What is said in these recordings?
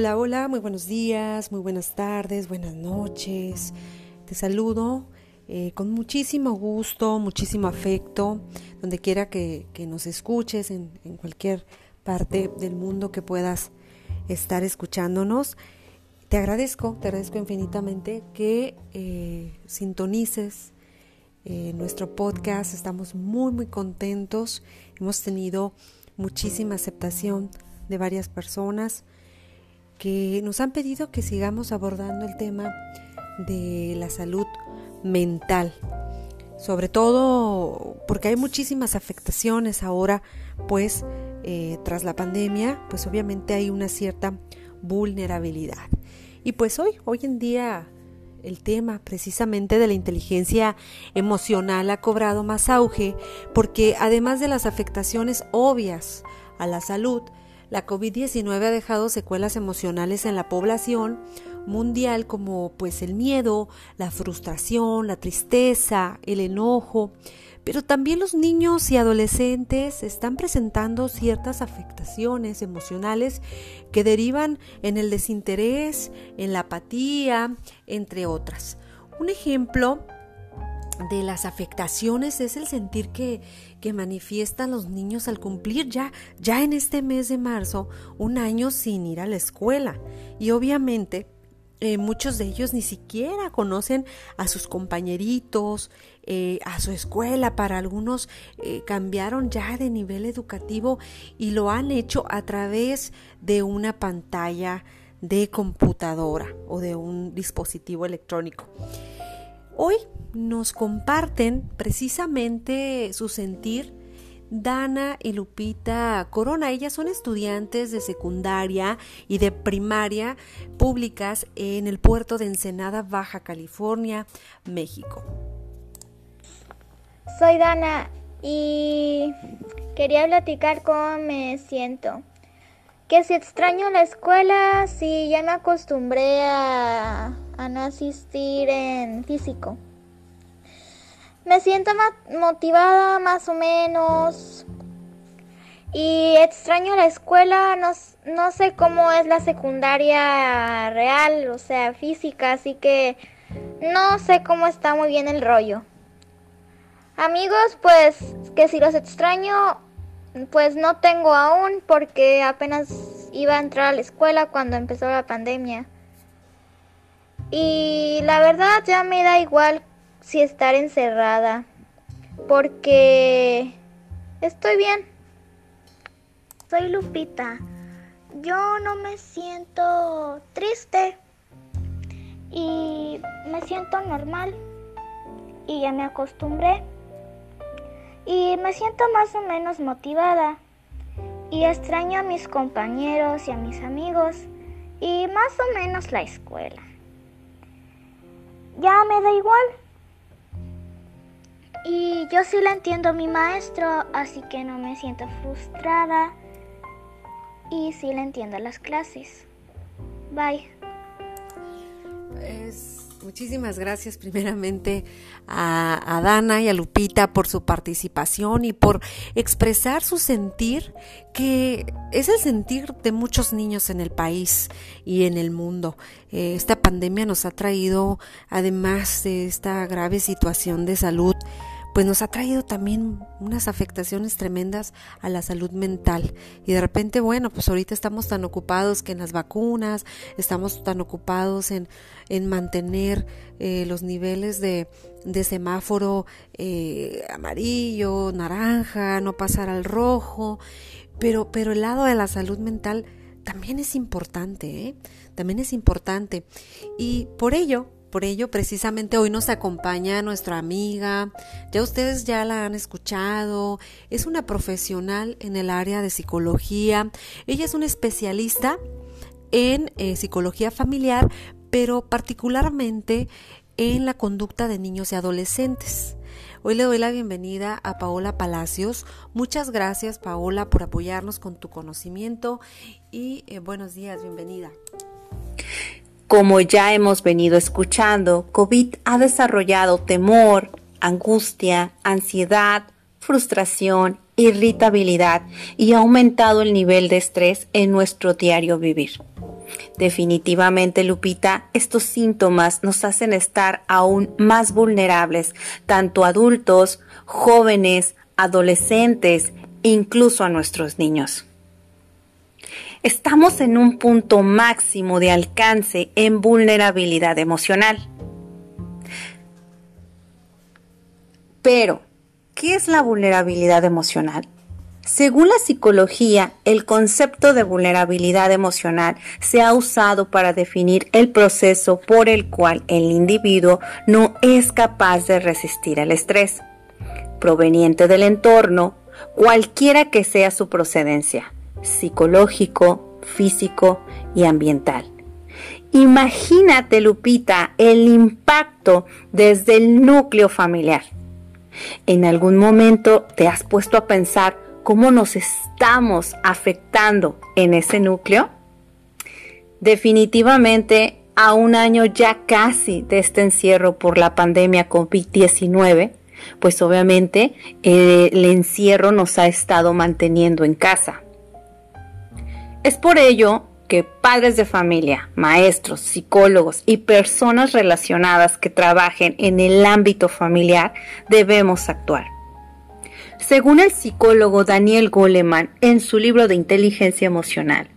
Hola, hola, muy buenos días, muy buenas tardes, buenas noches. Te saludo eh, con muchísimo gusto, muchísimo afecto, donde quiera que, nos escuches, en, cualquier parte del mundo que puedas estar escuchándonos. Te agradezco, te agradezco infinitamente que eh, sintonices eh, nuestro podcast. Estamos muy, muy contentos. Hemos tenido muchísima aceptación de varias personas que nos han pedido que sigamos abordando el tema de la salud mental. Sobre todo porque hay muchísimas afectaciones ahora, pues eh, tras la pandemia, pues obviamente hay una cierta vulnerabilidad. Y pues hoy, hoy en día, el tema precisamente de la inteligencia emocional ha cobrado más auge porque además de las afectaciones obvias a la salud, la COVID-19 ha dejado secuelas emocionales en la población mundial como pues el miedo, la frustración, la tristeza, el enojo, pero también los niños y adolescentes están presentando ciertas afectaciones emocionales que derivan en el desinterés, en la apatía, entre otras. Un ejemplo de las afectaciones es el sentir que, que, manifiestan los niños al cumplir ya, ya en este mes de marzo un año sin ir a la escuela. Y obviamente eh, muchos de ellos ni siquiera conocen a sus compañeritos, eh, a su escuela. Para algunos eh, cambiaron ya de nivel educativo y lo han hecho a través de una pantalla de computadora o de un dispositivo electrónico. Hoy nos comparten precisamente su sentir Dana y Lupita Corona. Ellas son estudiantes de secundaria y de primaria públicas en el puerto de Ensenada, Baja California, México. Soy Dana y quería platicar cómo me siento. Que si extraño la escuela, si ya me acostumbré a, a no asistir en físico. Me siento motivada más o menos. Y extraño la escuela, no, no, sé cómo es la secundaria real, o sea, física, así que no sé cómo está muy bien el rollo. Amigos, pues que si los extraño, pues no tengo aún porque apenas iba a entrar a la escuela cuando empezó la pandemia. Y la verdad ya me da igual si estar encerrada, porque estoy bien. Soy Lupita. Yo no me siento triste y me siento normal y ya me acostumbré y me siento más o menos motivada y extraño a mis compañeros y a mis amigos y más o menos la escuela. Ya me da igual y yo sí le entiendo a mi maestro, así que no me siento frustrada. Y sí le entiendo las clases. Bye. Muchísimas gracias primeramente a, Dana y a Lupita por su participación y por expresar su sentir, que es el sentir de muchos niños en el país y en el mundo. Eh, esta pandemia nos ha traído, además de esta grave situación de salud, pues nos ha traído también unas afectaciones tremendas a la salud mental. Y de repente, bueno, pues ahorita estamos tan ocupados que en las vacunas, estamos tan ocupados en, en mantener eh, los niveles de, de semáforo eh, amarillo, naranja, no pasar al rojo. Pero, pero el lado de la salud mental también es importante, ¿eh? también es importante. Y por ello, por ello, precisamente hoy nos acompaña nuestra amiga, ya ustedes ya la han escuchado, es una profesional en el área de psicología, ella es una especialista en eh, psicología familiar, pero particularmente en la conducta de niños y adolescentes. Hoy le doy la bienvenida a Paola Palacios. Muchas gracias Paola por apoyarnos con tu conocimiento y eh, buenos días, bienvenida. Como ya hemos venido escuchando, COVID ha desarrollado temor, angustia, ansiedad, frustración, irritabilidad y ha aumentado el nivel de estrés en nuestro diario vivir. Definitivamente, Lupita, estos síntomas nos hacen estar aún más vulnerables, tanto adultos, jóvenes, adolescentes incluso a nuestros niños. Estamos en un punto máximo de alcance en vulnerabilidad emocional. Pero, ¿qué es la vulnerabilidad emocional? Según la psicología, el concepto de vulnerabilidad emocional se ha usado para definir el proceso por el cual el individuo no es capaz de resistir al estrés, proveniente del entorno, cualquiera que sea su procedencia, psicológico, físico y ambiental. Imagínate, Lupita, el impacto desde el núcleo familiar. ¿En algún momento te has puesto a pensar cómo nos estamos afectando en ese núcleo? Definitivamente, a un año ya casi de este encierro por la pandemia COVID-19, pues obviamente eh, el encierro nos ha estado manteniendo en casa. Es por ello que padres de familia, maestros, psicólogos y personas relacionadas que trabajen en el ámbito familiar debemos actuar. Según el psicólogo Daniel Goleman en su libro de inteligencia emocional,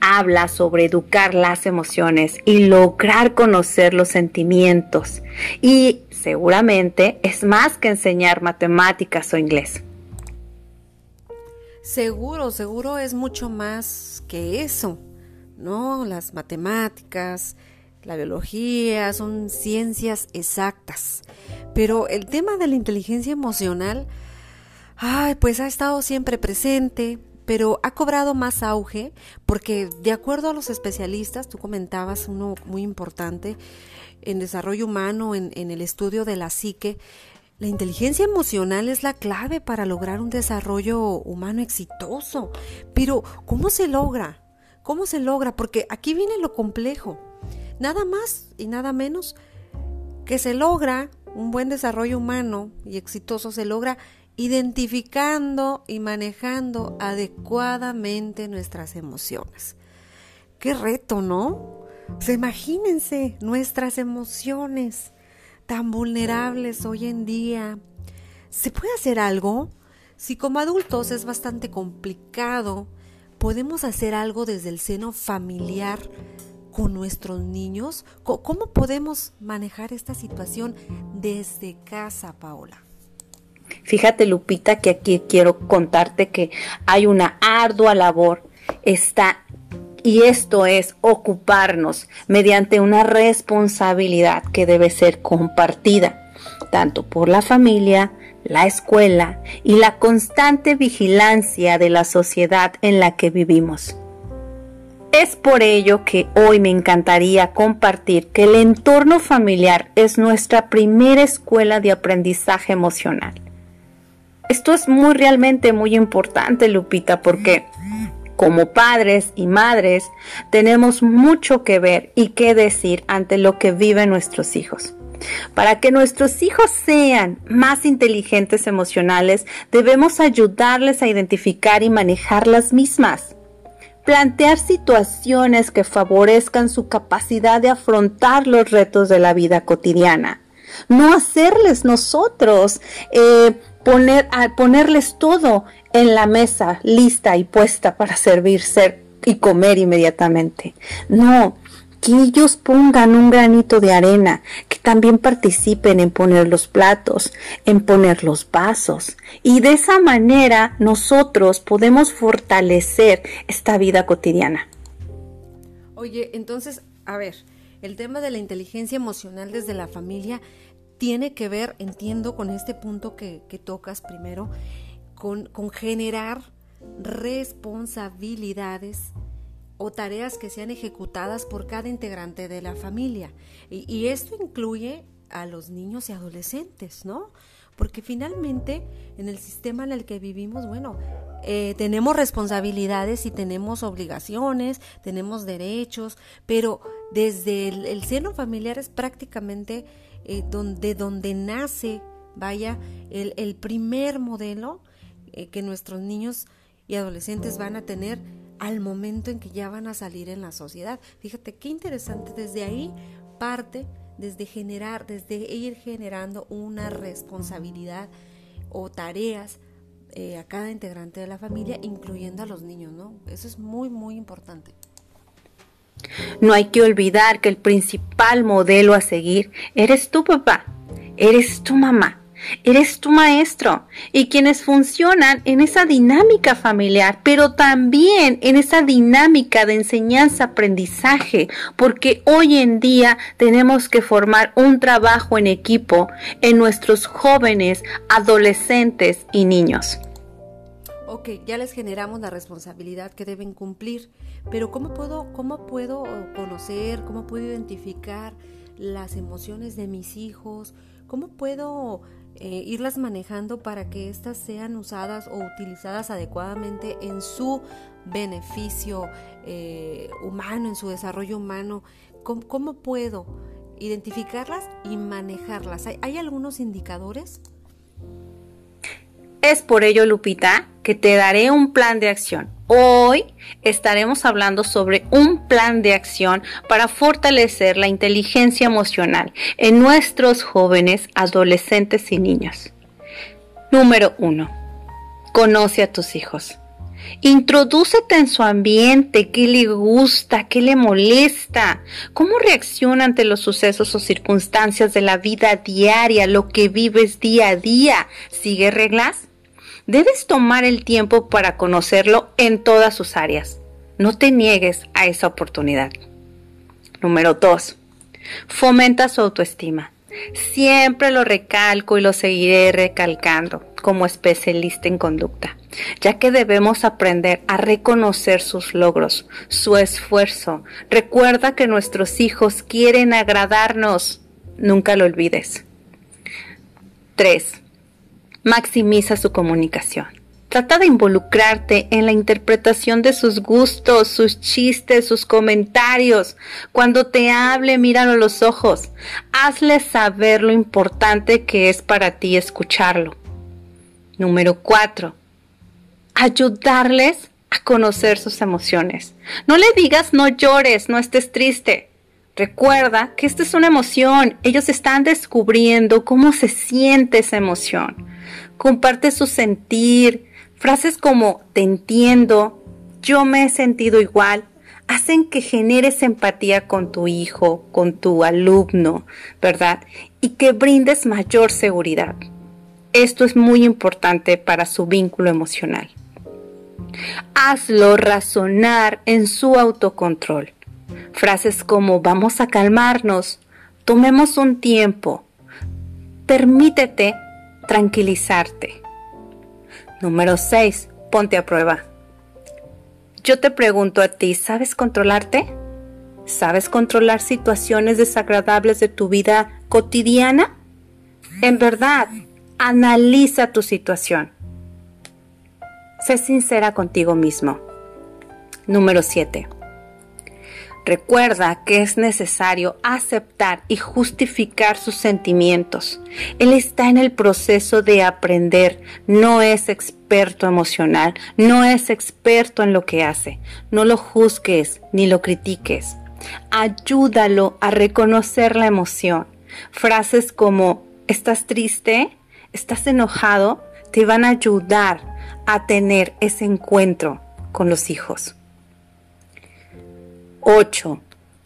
habla sobre educar las emociones y lograr conocer los sentimientos. Y seguramente es más que enseñar matemáticas o inglés. Seguro, seguro es mucho más que eso, ¿no? Las matemáticas, la biología, son ciencias exactas. Pero el tema de la inteligencia emocional ay, pues ha estado siempre presente, pero ha cobrado más auge porque de acuerdo a los especialistas, tú comentabas uno muy importante en desarrollo humano, en, en el estudio de la psique, la inteligencia emocional es la clave para lograr un desarrollo humano exitoso. Pero, ¿cómo se logra? ¿Cómo se logra? Porque aquí viene lo complejo. Nada más y nada menos que se logra un buen desarrollo humano y exitoso, se logra identificando y manejando adecuadamente nuestras emociones. Qué reto, ¿no? imagínense nuestras emociones tan vulnerables hoy en día. ¿Se puede hacer algo? Si como adultos es bastante complicado, podemos hacer algo desde el seno familiar con nuestros niños. ¿Cómo podemos manejar esta situación desde casa, Paola? Fíjate, Lupita, que aquí quiero contarte que hay una ardua labor. Está y esto es ocuparnos mediante una responsabilidad que debe ser compartida, tanto por la familia, la escuela y la constante vigilancia de la sociedad en la que vivimos. Es por ello que hoy me encantaría compartir que el entorno familiar es nuestra primera escuela de aprendizaje emocional. Esto es muy realmente muy importante, Lupita, porque como padres y madres tenemos mucho que ver y que decir ante lo que viven nuestros hijos. Para que nuestros hijos sean más inteligentes emocionales, debemos ayudarles a identificar y manejar las mismas. Plantear situaciones que favorezcan su capacidad de afrontar los retos de la vida cotidiana. No hacerles nosotros eh, poner, a ponerles todo en la mesa lista y puesta para servirse y comer inmediatamente. No, que ellos pongan un granito de arena, que también participen en poner los platos, en poner los vasos. Y de esa manera nosotros podemos fortalecer esta vida cotidiana. Oye, entonces, a ver, el tema de la inteligencia emocional desde la familia tiene que ver, entiendo, con este punto que, tocas primero, con, generar responsabilidades o tareas que sean ejecutadas por cada integrante de la familia. Y, esto incluye a los niños y adolescentes, ¿no? Porque finalmente en el sistema en el que vivimos, bueno, eh, tenemos responsabilidades y tenemos obligaciones, tenemos derechos, pero desde el, seno familiar es prácticamente eh, donde, donde nace, vaya, el primer modelo eh, que nuestros niños y adolescentes van a tener al momento en que ya van a salir en la sociedad. Fíjate qué interesante, desde ahí parte, desde generar, desde ir generando una responsabilidad o tareas eh, a cada integrante de la familia, incluyendo a los niños, ¿no? Eso es muy, muy importante. No hay que olvidar que el principal modelo a seguir eres tu papá, eres tu mamá, eres tu maestro y quienes funcionan en esa dinámica familiar, pero también en esa dinámica de enseñanza-aprendizaje, porque hoy en día tenemos que formar un trabajo en equipo en nuestros jóvenes, adolescentes y niños. Ok, ya les generamos la responsabilidad que deben cumplir, pero ¿cómo puedo, cómo puedo conocer, cómo puedo identificar las emociones de mis hijos? ¿Cómo puedo eh, irlas manejando para que éstas sean usadas o utilizadas adecuadamente en su beneficio eh, humano, en su desarrollo humano. ¿Cómo, puedo identificarlas y manejarlas? ¿Hay, algunos indicadores? Es por ello, Lupita, que te daré un plan de acción. Hoy estaremos hablando sobre un plan de acción para fortalecer la inteligencia emocional en nuestros jóvenes, adolescentes y niños. Número 1. Conoce a tus hijos. Introdúcete en su ambiente, qué le gusta, qué le molesta, cómo reacciona ante los sucesos o circunstancias de la vida diaria, lo que vives día a día. ¿Sigue reglas? Debes tomar el tiempo para conocerlo en todas sus áreas. No te niegues a esa oportunidad. Número 2. Fomenta su autoestima. Siempre lo recalco y lo seguiré recalcando como especialista en conducta, ya que debemos aprender a reconocer sus logros, su esfuerzo. Recuerda que nuestros hijos quieren agradarnos. Nunca lo olvides. 3. Maximiza su comunicación. Trata de involucrarte en la interpretación de sus gustos, sus chistes, sus comentarios. Cuando te hable, míralo a los ojos. Hazle saber lo importante que es para ti escucharlo. Número 4. Ayudarles a conocer sus emociones. No le digas no llores, no estés triste. Recuerda que esta es una emoción. Ellos están descubriendo cómo se siente esa emoción comparte su sentir. Frases como te entiendo, yo me he sentido igual, hacen que generes empatía con tu hijo, con tu alumno, ¿verdad? Y que brindes mayor seguridad. Esto es muy importante para su vínculo emocional. Hazlo razonar en su autocontrol. Frases como vamos a calmarnos, tomemos un tiempo, permítete tranquilizarte. Número 6. Ponte a prueba. Yo te pregunto a ti, ¿sabes controlarte? ¿Sabes controlar situaciones desagradables de tu vida cotidiana? En verdad, analiza tu situación. Sé sincera contigo mismo. Número 7. Recuerda que es necesario aceptar y justificar sus sentimientos. Él está en el proceso de aprender, no es experto emocional, no es experto en lo que hace. No lo juzgues ni lo critiques. Ayúdalo a reconocer la emoción. Frases como ¿estás triste? ¿Estás enojado? te van a ayudar a tener ese encuentro con los hijos. 8.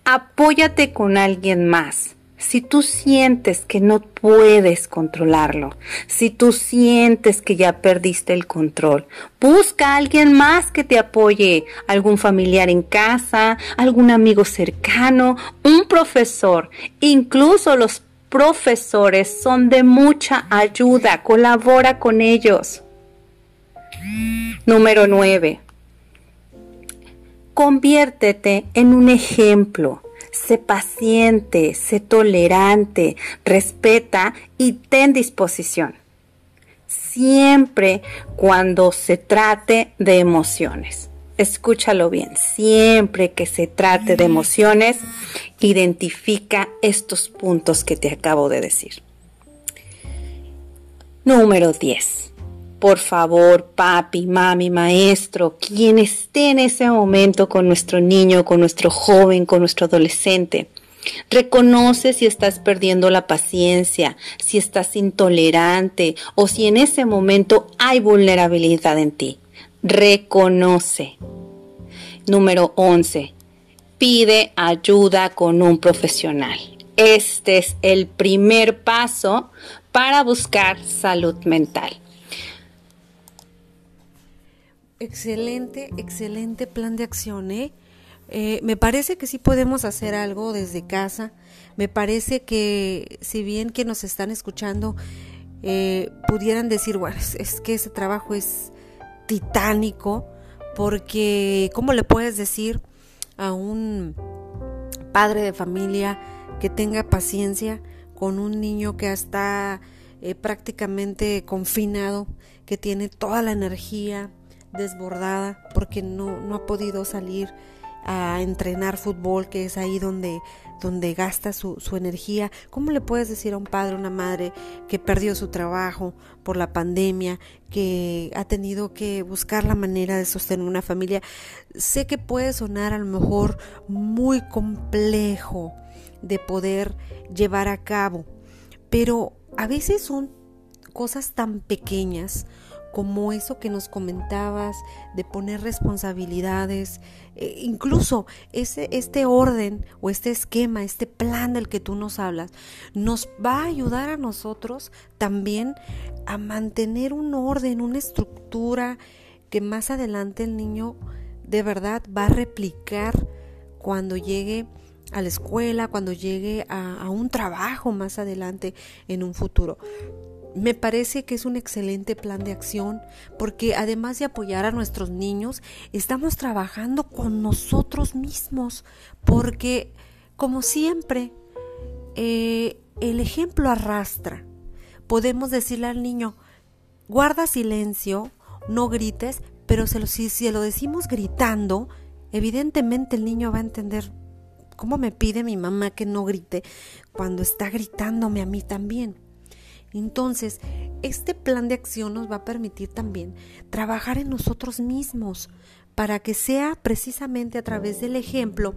Apóyate con alguien más. Si tú sientes que no puedes controlarlo, si tú sientes que ya perdiste el control, busca a alguien más que te apoye, algún familiar en casa, algún amigo cercano, un profesor. Incluso los profesores son de mucha ayuda, colabora con ellos. Número 9. Conviértete en un ejemplo. Sé paciente, sé tolerante, respeta y ten disposición. Siempre cuando se trate de emociones. Escúchalo bien, siempre que se trate de emociones, identifica estos puntos que te acabo de decir. Número 10. Por favor, papi, mami, maestro, quien esté en ese momento con nuestro niño, con nuestro joven, con nuestro adolescente, Reconoce si estás perdiendo la paciencia, si estás intolerante o si en ese momento hay vulnerabilidad en ti. Reconoce. Número 11. Pide ayuda con un profesional. Este es el primer paso para buscar salud mental. Excelente, excelente plan de acción, ¿eh? Eh, me parece que sí podemos hacer algo desde casa. Me parece que si bien que nos están escuchando eh, pudieran decir, bueno, es, que ese trabajo es titánico, porque ¿cómo le puedes decir a un padre de familia que tenga paciencia con un niño que está eh, prácticamente confinado, que tiene toda la energía desbordada porque no, no ha podido salir? a entrenar fútbol, que es ahí donde, donde gasta su, su energía. ¿Cómo le puedes decir a un padre, una madre que perdió su trabajo por la pandemia, que ha tenido que buscar la manera de sostener una familia? Sé que puede sonar a lo mejor muy complejo de poder llevar a cabo, pero a veces son cosas tan pequeñas como eso que nos comentabas de poner responsabilidades, eh, incluso ese, este orden o este esquema, este plan del que tú nos hablas, nos va a ayudar a nosotros también a mantener un orden, una estructura que más adelante el niño de verdad va a replicar cuando llegue a la escuela, cuando llegue a, a un trabajo más adelante en un futuro. Me parece que es un excelente plan de acción porque además de apoyar a nuestros niños, estamos trabajando con nosotros mismos porque, como siempre, eh, el ejemplo arrastra. Podemos decirle al niño, guarda silencio, no grites, pero se lo, si, si lo decimos gritando, evidentemente el niño va a entender cómo me pide mi mamá que no grite cuando está gritándome a mí también. Entonces, este plan de acción nos va a permitir también trabajar en nosotros mismos para que sea precisamente a través del ejemplo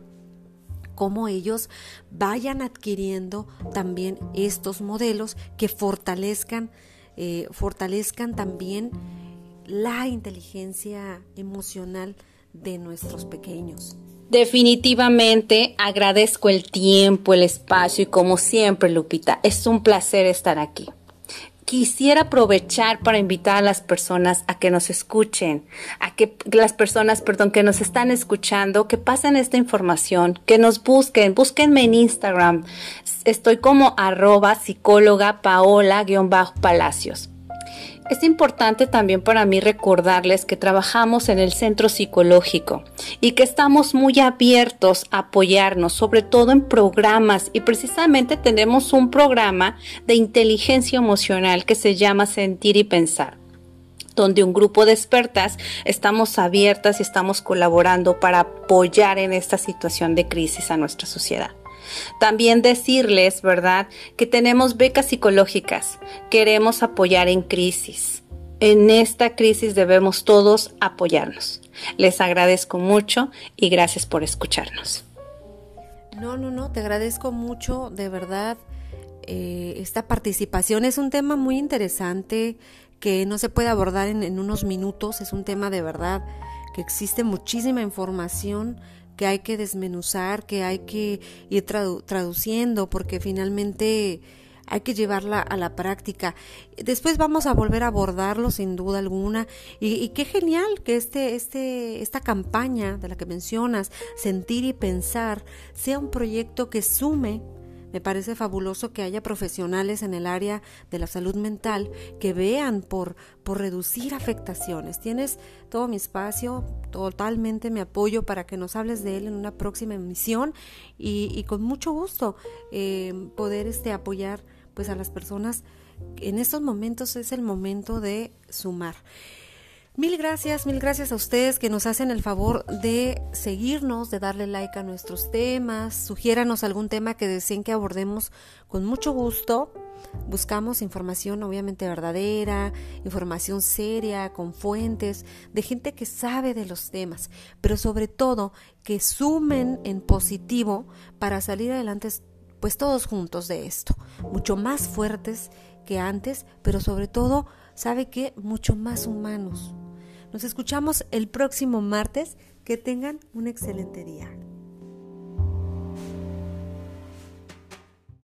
como ellos vayan adquiriendo también estos modelos que fortalezcan, eh, fortalezcan también la inteligencia emocional de nuestros pequeños. Definitivamente agradezco el tiempo, el espacio y como siempre, Lupita, es un placer estar aquí quisiera aprovechar para invitar a las personas a que nos escuchen, a que las personas, perdón, que nos están escuchando, que pasen esta información, que nos busquen, búsquenme en Instagram. Estoy como arroba psicóloga paola-palacios. Es importante también para mí recordarles que trabajamos en el centro psicológico y que estamos muy abiertos a apoyarnos, sobre todo en programas y precisamente tenemos un programa de inteligencia emocional que se llama Sentir y Pensar donde un grupo de expertas estamos abiertas y estamos colaborando para apoyar en esta situación de crisis a nuestra sociedad. También decirles, ¿verdad?, que tenemos becas psicológicas. Queremos apoyar en crisis. En esta crisis debemos todos apoyarnos. Les agradezco mucho y gracias por escucharnos. No, no, no, te agradezco mucho, de verdad, eh, esta participación. Es un tema muy interesante que no se puede abordar en, en unos minutos. Es un tema de verdad que existe muchísima información que hay que desmenuzar, que hay que ir traduciendo, porque finalmente hay que llevarla a la práctica. Después vamos a volver a abordarlo sin duda alguna. Y, y, qué genial que este, este, esta campaña de la que mencionas, sentir y pensar, sea un proyecto que sume me parece fabuloso que haya profesionales en el área de la salud mental que vean por, por reducir afectaciones. Tienes todo mi espacio, totalmente mi apoyo para que nos hables de él en una próxima emisión y, con mucho gusto eh, poder este, apoyar pues a las personas. En estos momentos es el momento de sumar. Mil gracias, mil gracias a ustedes que nos hacen el favor de seguirnos, de darle like a nuestros temas, sugiéranos algún tema que deseen que abordemos con mucho gusto. buscamos información obviamente verdadera, información seria, con fuentes, de gente que sabe de los temas, pero sobre todo que sumen en positivo para salir adelante pues todos juntos de esto, mucho más fuertes que antes, pero sobre todo, ¿sabe qué? Mucho más humanos. Nos escuchamos el próximo martes. Que tengan un excelente día.